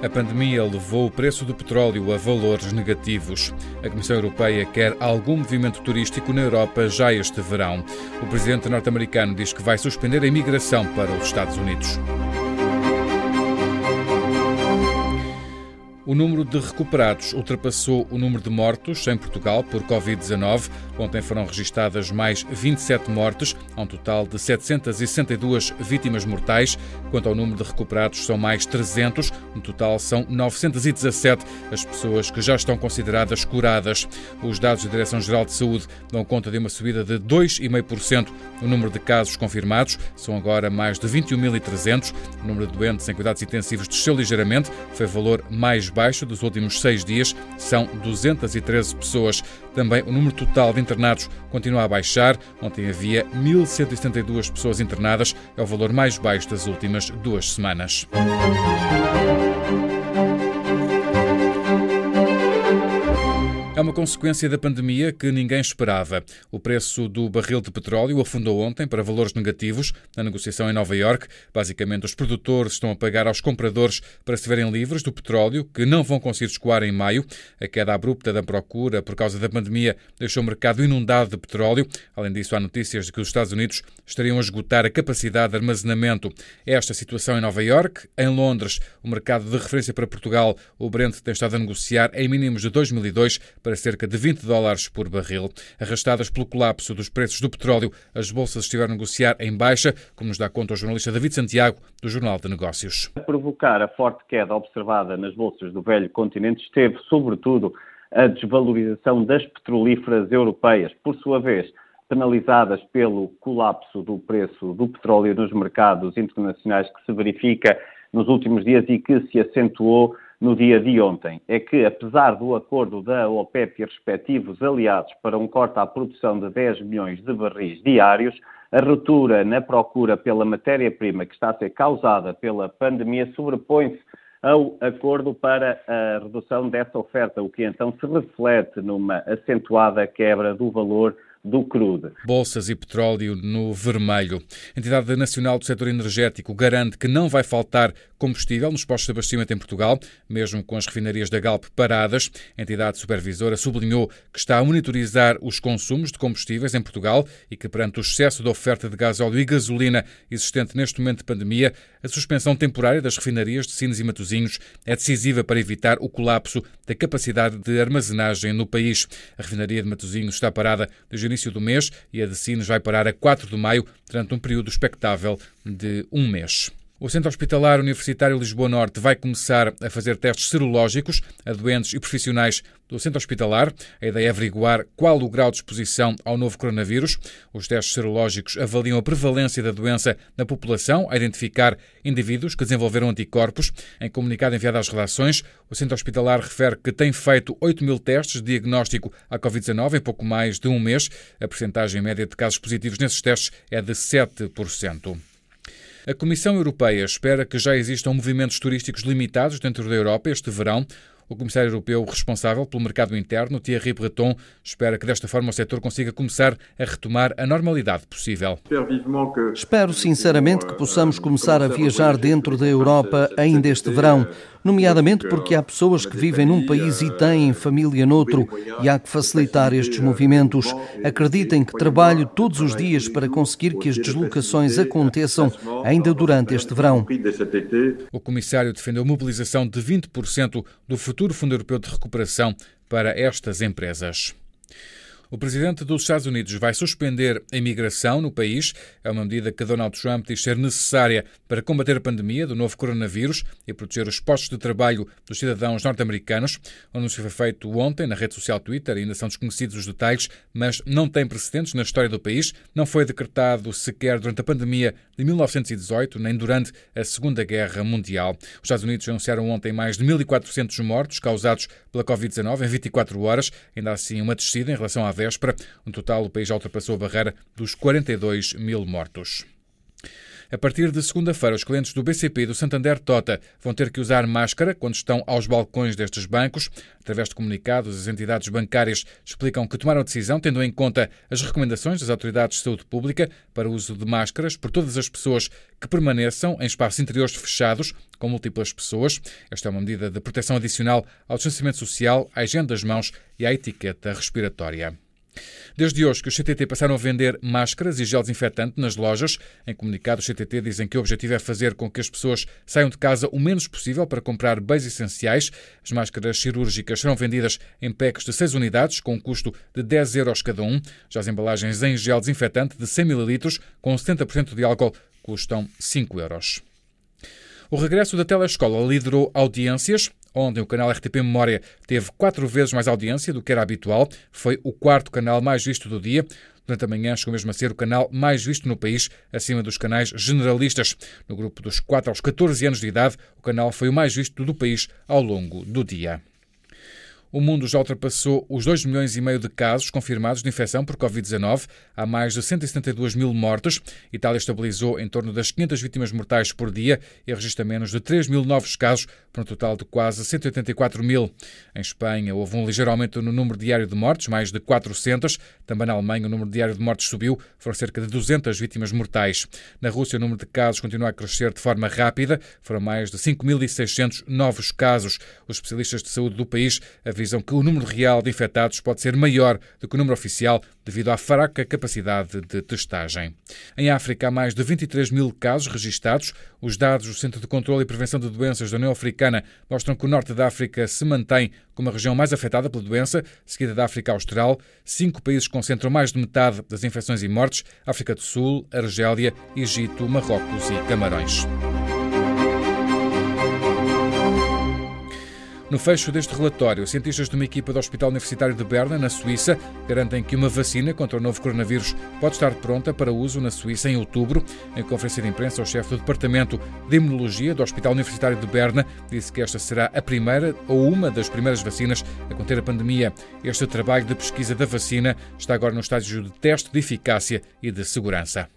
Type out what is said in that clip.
A pandemia levou o preço do petróleo a valores negativos. A Comissão Europeia quer algum movimento turístico na Europa já este verão. O presidente norte-americano diz que vai suspender a imigração para os Estados Unidos. O número de recuperados ultrapassou o número de mortos em Portugal por Covid-19. Ontem foram registadas mais 27 mortes, a um total de 762 vítimas mortais. Quanto ao número de recuperados, são mais 300. No total, são 917 as pessoas que já estão consideradas curadas. Os dados da Direção-Geral de Saúde dão conta de uma subida de 2,5% no número de casos confirmados. São agora mais de 21.300. O número de doentes em cuidados intensivos desceu ligeiramente, foi valor mais baixo baixo dos últimos seis dias, são 213 pessoas. Também o número total de internados continua a baixar. Ontem havia 1.172 pessoas internadas, é o valor mais baixo das últimas duas semanas. É uma consequência da pandemia que ninguém esperava. O preço do barril de petróleo afundou ontem para valores negativos na negociação em Nova York. Basicamente, os produtores estão a pagar aos compradores para se verem livres do petróleo, que não vão conseguir escoar em maio. A queda abrupta da procura por causa da pandemia deixou o mercado inundado de petróleo. Além disso, há notícias de que os Estados Unidos estariam a esgotar a capacidade de armazenamento. Esta situação em Nova York. Em Londres, o mercado de referência para Portugal, o Brent tem estado a negociar em mínimos de 2002 para cerca de 20 dólares por barril. Arrastadas pelo colapso dos preços do petróleo, as bolsas estiveram a negociar em baixa, como nos dá conta o jornalista David Santiago, do Jornal de Negócios. A provocar a forte queda observada nas bolsas do velho continente esteve, sobretudo, a desvalorização das petrolíferas europeias, por sua vez, penalizadas pelo colapso do preço do petróleo nos mercados internacionais que se verifica nos últimos dias e que se acentuou no dia de ontem é que, apesar do acordo da OPEP e respectivos aliados para um corte à produção de 10 milhões de barris diários, a ruptura na procura pela matéria-prima que está a ser causada pela pandemia sobrepõe-se ao acordo para a redução dessa oferta, o que então se reflete numa acentuada quebra do valor do crudo. Bolsas e petróleo no vermelho. A Entidade Nacional do Setor Energético garante que não vai faltar combustível nos postos de abastecimento em Portugal, mesmo com as refinarias da Galp paradas. A entidade supervisora sublinhou que está a monitorizar os consumos de combustíveis em Portugal e que, perante o excesso de oferta de gás óleo e gasolina existente neste momento de pandemia, a suspensão temporária das refinarias de Sines e Matosinhos é decisiva para evitar o colapso da capacidade de armazenagem no país. A refinaria de Matosinhos está parada desde início do mês e a de Sines vai parar a 4 de maio, durante um período expectável de um mês. O Centro Hospitalar Universitário Lisboa Norte vai começar a fazer testes serológicos a doentes e profissionais do Centro Hospitalar. A ideia é averiguar qual o grau de exposição ao novo coronavírus. Os testes serológicos avaliam a prevalência da doença na população, a identificar indivíduos que desenvolveram anticorpos. Em comunicado enviado às redações, o Centro Hospitalar refere que tem feito 8 mil testes de diagnóstico à Covid-19 em pouco mais de um mês. A percentagem média de casos positivos nesses testes é de 7%. A Comissão Europeia espera que já existam movimentos turísticos limitados dentro da Europa este verão. O Comissário Europeu responsável pelo mercado interno, Thierry Breton, espera que desta forma o setor consiga começar a retomar a normalidade possível. Espero sinceramente que possamos começar a viajar dentro da Europa ainda este verão nomeadamente porque há pessoas que vivem num país e têm família noutro e há que facilitar estes movimentos. Acreditem que trabalho todos os dias para conseguir que as deslocações aconteçam ainda durante este verão. O comissário defendeu a mobilização de 20% do futuro Fundo Europeu de Recuperação para estas empresas. O presidente dos Estados Unidos vai suspender a imigração no país. É uma medida que Donald Trump diz ser necessária para combater a pandemia do novo coronavírus e proteger os postos de trabalho dos cidadãos norte-americanos. O anúncio foi feito ontem na rede social Twitter ainda são desconhecidos os detalhes, mas não tem precedentes na história do país. Não foi decretado sequer durante a pandemia de 1918, nem durante a Segunda Guerra Mundial. Os Estados Unidos anunciaram ontem mais de 1.400 mortos causados pela Covid-19 em 24 horas, ainda assim uma descida em relação à véspera. No total, o país já ultrapassou a barreira dos 42 mil mortos. A partir de segunda-feira, os clientes do BCP e do Santander Tota vão ter que usar máscara quando estão aos balcões destes bancos. Através de comunicados, as entidades bancárias explicam que tomaram a decisão tendo em conta as recomendações das autoridades de saúde pública para o uso de máscaras por todas as pessoas que permaneçam em espaços interiores fechados com múltiplas pessoas. Esta é uma medida de proteção adicional ao distanciamento social, à higiene das mãos e à etiqueta respiratória. Desde hoje que os CTT passaram a vender máscaras e gel desinfetante nas lojas. Em comunicado, os CTT dizem que o objetivo é fazer com que as pessoas saiam de casa o menos possível para comprar bens essenciais. As máscaras cirúrgicas serão vendidas em packs de 6 unidades, com um custo de 10 euros cada um. Já as embalagens em gel desinfetante de 100 ml, com 70% de álcool, custam 5 euros. O regresso da telescola liderou audiências. Ontem, o canal RTP Memória teve quatro vezes mais audiência do que era habitual. Foi o quarto canal mais visto do dia. Durante a manhã chegou mesmo a ser o canal mais visto no país, acima dos canais generalistas. No grupo dos 4 aos 14 anos de idade, o canal foi o mais visto do país ao longo do dia. O mundo já ultrapassou os 2 milhões e meio de casos confirmados de infecção por Covid-19. Há mais de 172 mil mortes. Itália estabilizou em torno das 500 vítimas mortais por dia e registra menos de 3 mil novos casos, para um total de quase 184 mil. Em Espanha, houve um ligeiro aumento no número diário de mortes, mais de 400. Também na Alemanha, o número diário de mortes subiu, foram cerca de 200 vítimas mortais. Na Rússia, o número de casos continua a crescer de forma rápida, foram mais de 5.600 novos casos. Os especialistas de saúde do país avisam que o número real de infectados pode ser maior do que o número oficial devido à fraca capacidade de testagem. Em África há mais de 23 mil casos registados. Os dados do Centro de Controlo e Prevenção de Doenças da União Africana mostram que o norte da África se mantém como a região mais afetada pela doença, seguida da África Austral. Cinco países concentram mais de metade das infecções e mortes: África do Sul, Argélia, Egito, Marrocos e Camarões. No fecho deste relatório, cientistas de uma equipa do Hospital Universitário de Berna, na Suíça, garantem que uma vacina contra o novo coronavírus pode estar pronta para uso na Suíça em outubro. Em conferência de imprensa, o chefe do Departamento de Imunologia do Hospital Universitário de Berna disse que esta será a primeira ou uma das primeiras vacinas a conter a pandemia. Este trabalho de pesquisa da vacina está agora no estágio de teste de eficácia e de segurança.